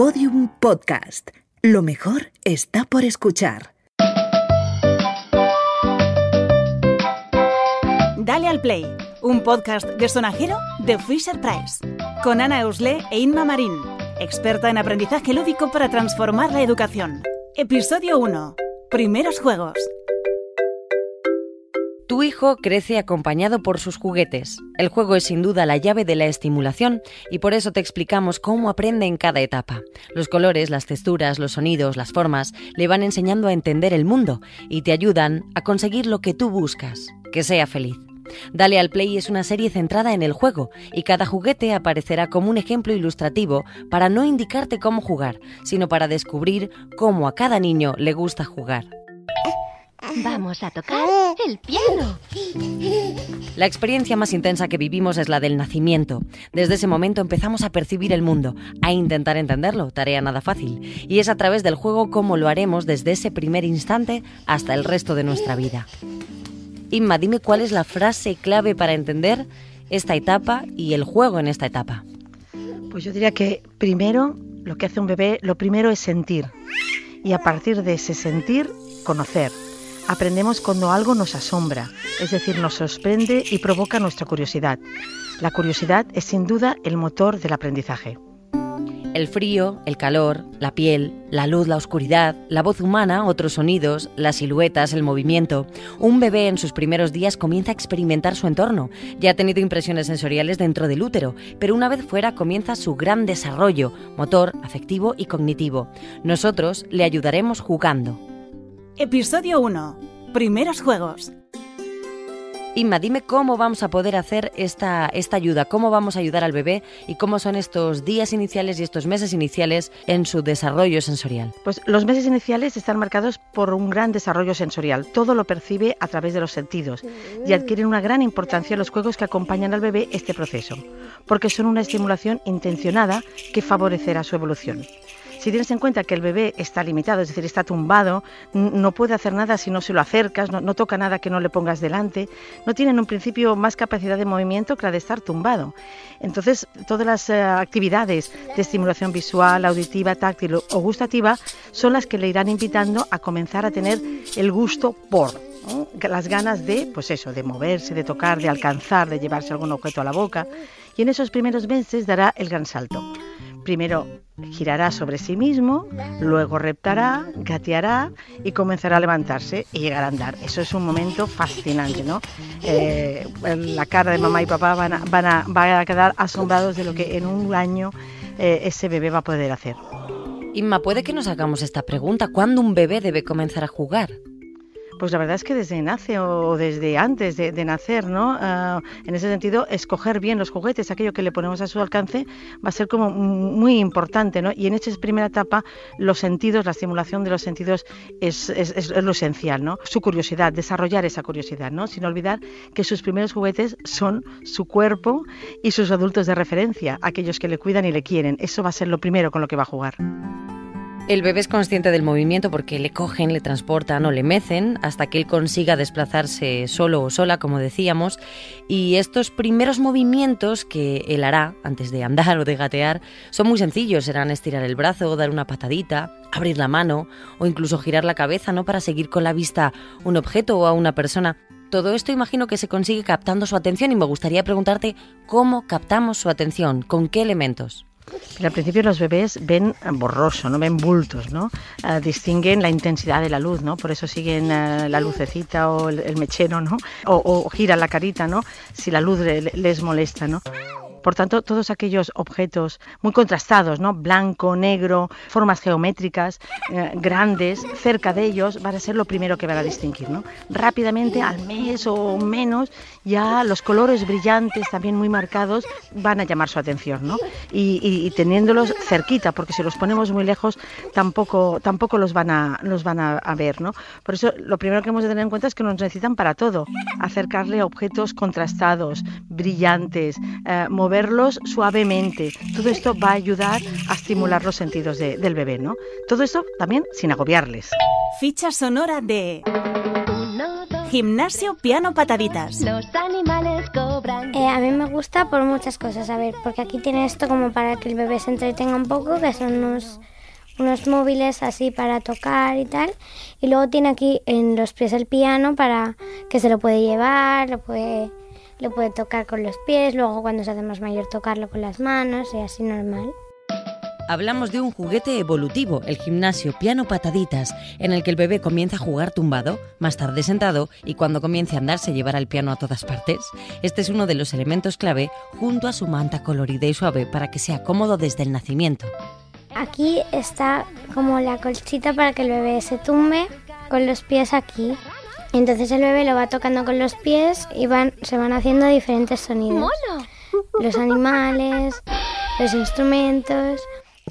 Podium Podcast. Lo mejor está por escuchar. Dale al Play, un podcast de sonajero de Fisher Price, con Ana Eusle e Inma Marín, experta en aprendizaje lúdico para transformar la educación. Episodio 1. Primeros juegos. Tu hijo crece acompañado por sus juguetes. El juego es sin duda la llave de la estimulación y por eso te explicamos cómo aprende en cada etapa. Los colores, las texturas, los sonidos, las formas le van enseñando a entender el mundo y te ayudan a conseguir lo que tú buscas, que sea feliz. Dale al Play es una serie centrada en el juego y cada juguete aparecerá como un ejemplo ilustrativo para no indicarte cómo jugar, sino para descubrir cómo a cada niño le gusta jugar. Vamos a tocar el piano. La experiencia más intensa que vivimos es la del nacimiento. Desde ese momento empezamos a percibir el mundo, a intentar entenderlo, tarea nada fácil. Y es a través del juego como lo haremos desde ese primer instante hasta el resto de nuestra vida. Inma, dime cuál es la frase clave para entender esta etapa y el juego en esta etapa. Pues yo diría que primero, lo que hace un bebé, lo primero es sentir. Y a partir de ese sentir, conocer aprendemos cuando algo nos asombra, es decir, nos sorprende y provoca nuestra curiosidad. La curiosidad es sin duda el motor del aprendizaje. El frío, el calor, la piel, la luz, la oscuridad, la voz humana, otros sonidos, las siluetas, el movimiento. Un bebé en sus primeros días comienza a experimentar su entorno. Ya ha tenido impresiones sensoriales dentro del útero, pero una vez fuera comienza su gran desarrollo motor, afectivo y cognitivo. Nosotros le ayudaremos jugando. Episodio 1. Primeros juegos. Inma, dime cómo vamos a poder hacer esta, esta ayuda, cómo vamos a ayudar al bebé y cómo son estos días iniciales y estos meses iniciales en su desarrollo sensorial. Pues los meses iniciales están marcados por un gran desarrollo sensorial. Todo lo percibe a través de los sentidos y adquieren una gran importancia los juegos que acompañan al bebé este proceso, porque son una estimulación intencionada que favorecerá su evolución. Si tienes en cuenta que el bebé está limitado, es decir, está tumbado, no puede hacer nada si no se lo acercas, no, toca nada que no le pongas delante, no tiene en un principio más capacidad de movimiento que la de estar tumbado. Entonces, todas las eh, actividades de estimulación visual, auditiva, táctil o gustativa son las que le irán invitando a comenzar a tener el gusto por, las ganas de, pues eso, de moverse, de tocar, de alcanzar, de llevarse algún objeto a la boca. Y en esos primeros meses dará el gran salto. Primero girará sobre sí mismo, luego reptará, gateará y comenzará a levantarse y llegar a andar. Eso es un momento fascinante, ¿no? Eh, la cara de mamá y papá van a, quedar asombrados de lo que en un año eh, ese bebé va a poder hacer. Inma, puede que nos hagamos esta pregunta. ¿Cuándo un bebé debe comenzar a jugar? Pues la verdad es que desde nace o desde antes de, nacer, ¿no? Ah, en ese sentido, escoger bien los juguetes, aquello que le ponemos a su alcance, va a ser como muy importante, ¿no? Y en esta primera etapa, los sentidos, la estimulación de los sentidos es, es, lo esencial, ¿no? Su curiosidad, desarrollar esa curiosidad, ¿no? Sin olvidar que sus primeros juguetes son su cuerpo y sus adultos de referencia, aquellos que le cuidan y le quieren. Eso va a ser lo primero con lo que va a jugar. El bebé es consciente del movimiento porque le cogen, le transportan o le mecen hasta que él consiga desplazarse solo o sola, como decíamos. Y estos primeros movimientos que él hará antes de andar o de gatear son muy sencillos. Serán estirar el brazo, dar una patadita, abrir la mano o incluso girar la cabeza, ¿no? Para seguir con la vista un objeto o a una persona. Todo esto imagino que se consigue captando su atención y me gustaría preguntarte cómo captamos su atención, con qué elementos. Al principio los bebés ven borroso, no ven bultos, ¿no? Ah, distinguen la intensidad de la luz, ¿no? Por eso siguen ah, la lucecita o el, mechero, ¿no? O, giran la carita, ¿no? Si la luz les molesta, ¿no? Por tanto, todos aquellos objetos muy contrastados, ¿no? Blanco, negro, formas geométricas, eh, grandes, cerca de ellos, van a ser lo primero que van a distinguir, ¿no? Rápidamente, al mes o menos, ya los colores brillantes, también muy marcados, van a llamar su atención, ¿no? Y, teniéndolos cerquita, porque si los ponemos muy lejos, tampoco, tampoco los van, a, los van a, ver, ¿no? Por eso, lo primero que hemos de tener en cuenta es que nos necesitan para todo. Acercarle objetos contrastados, brillantes, eh, verlos suavemente. Todo esto va a ayudar a estimular los sentidos del bebé, ¿no? Todo esto también sin agobiarles. Ficha sonora de Gimnasio Piano Pataditas. Los animales Eh, a mí me gusta por muchas cosas, a ver, porque aquí tiene esto como para que el bebé se entretenga un poco, que son unos, unos móviles así para tocar y tal. Y luego tiene aquí en los pies el piano para que se lo puede llevar, lo puede, lo puede tocar con los pies, luego cuando se hace más mayor tocarlo con las manos y así normal hablamos de un juguete evolutivo, el gimnasio piano pataditas, en el que el bebé comienza a jugar tumbado, más tarde sentado y cuando comience a andar se llevará el piano a todas partes. Este es uno de los elementos clave junto a su manta colorida y suave para que sea cómodo desde el nacimiento. Aquí está como la colchita para que el bebé se tumbe con los pies aquí. Entonces el bebé lo va tocando con los pies y van, se van haciendo diferentes sonidos. Los animales, los instrumentos.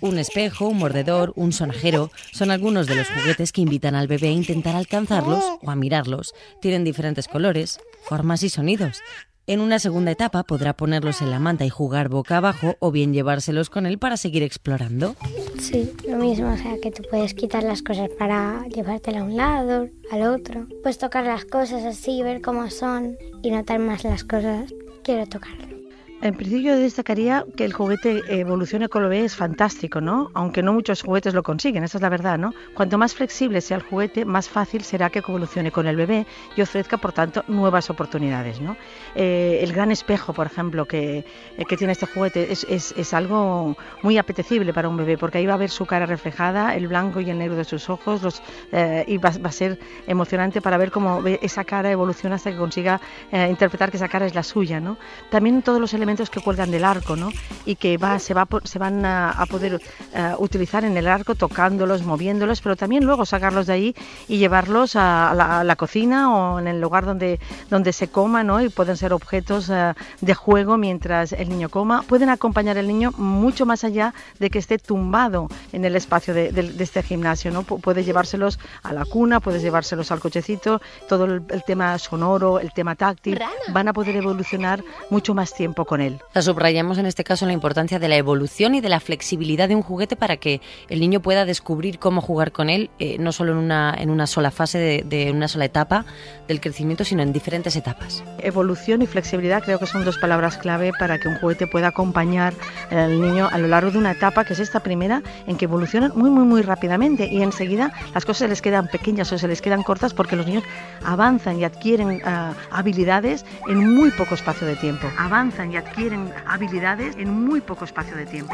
Un espejo, un mordedor, un sonajero son algunos de los juguetes que invitan al bebé a intentar alcanzarlos o a mirarlos. Tienen diferentes colores, formas y sonidos. En una segunda etapa podrá ponerlos en la manta y jugar boca abajo o bien llevárselos con él para seguir explorando. Sí, lo mismo, o sea que tú puedes quitar las cosas para llevártela a un lado, al otro. Puedes tocar las cosas así, ver cómo son y notar más las cosas. Quiero tocarlo. En principio destacaría que el juguete evolucione con lo es fantástico, ¿no? Aunque no muchos juguetes lo consiguen, esa es la verdad, ¿no? Cuanto más flexible sea el juguete, más fácil será que evolucione con el bebé y ofrezca, por tanto, nuevas oportunidades, ¿no? Eh, el gran espejo, por ejemplo, que, eh, que tiene este juguete es, es, es, algo muy apetecible para un bebé, porque ahí va a ver su cara reflejada, el blanco y el negro de sus ojos, los, eh, y va, va, a ser emocionante para ver cómo esa cara evoluciona hasta que consiga interpretar que esa cara es la suya, ¿no? También todos los elementos que cuelgan del arco ¿no? y que va, se, va, se van a, poder uh, utilizar en el arco tocándolos, moviéndolos, pero también luego sacarlos de ahí y llevarlos a, la, a la, cocina o en el lugar donde, donde se coma ¿no? y pueden ser objetos uh, de juego mientras el niño coma. Pueden acompañar al niño mucho más allá de que esté tumbado en el espacio de, de, de este gimnasio. ¿no? Puedes llevárselos a la cuna, puedes llevárselos al cochecito, todo el, el tema sonoro, el tema táctil, van a poder evolucionar mucho más tiempo con él. La subrayamos en este caso la importancia de la evolución y de la flexibilidad de un juguete para que el niño pueda descubrir cómo jugar con él, eh, no solo en una, en una sola fase, de, de, una sola etapa del crecimiento, sino en diferentes etapas. Evolución y flexibilidad creo que son dos palabras clave para que un juguete pueda acompañar al niño a lo largo de una etapa, que es esta primera, en que evolucionan muy, muy, muy rápidamente y enseguida las cosas se les quedan pequeñas o se les quedan cortas porque los niños avanzan y adquieren uh, habilidades en muy poco espacio de tiempo. Avanzan y adquieren adquieren habilidades en muy poco espacio de tiempo.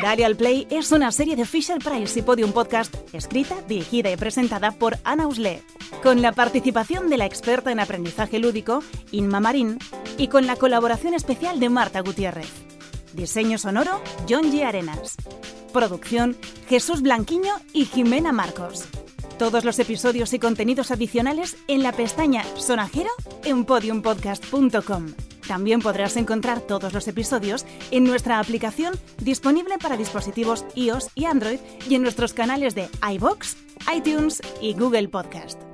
Dale al Play es una serie de Fisher Price y Podium Podcast escrita, dirigida y presentada por Ana Usle, con la participación de la experta en aprendizaje lúdico, Inma Marín, y con la colaboración especial de Marta Gutiérrez. Diseño sonoro, John G. Arenas. Producción, Jesús Blanquiño y Jimena Marcos. Todos los episodios y contenidos adicionales en la pestaña Sonajero en podiumpodcast.com. También podrás encontrar todos los episodios en nuestra aplicación disponible para dispositivos iOS y Android y en nuestros canales de iBox, iTunes y Google Podcast.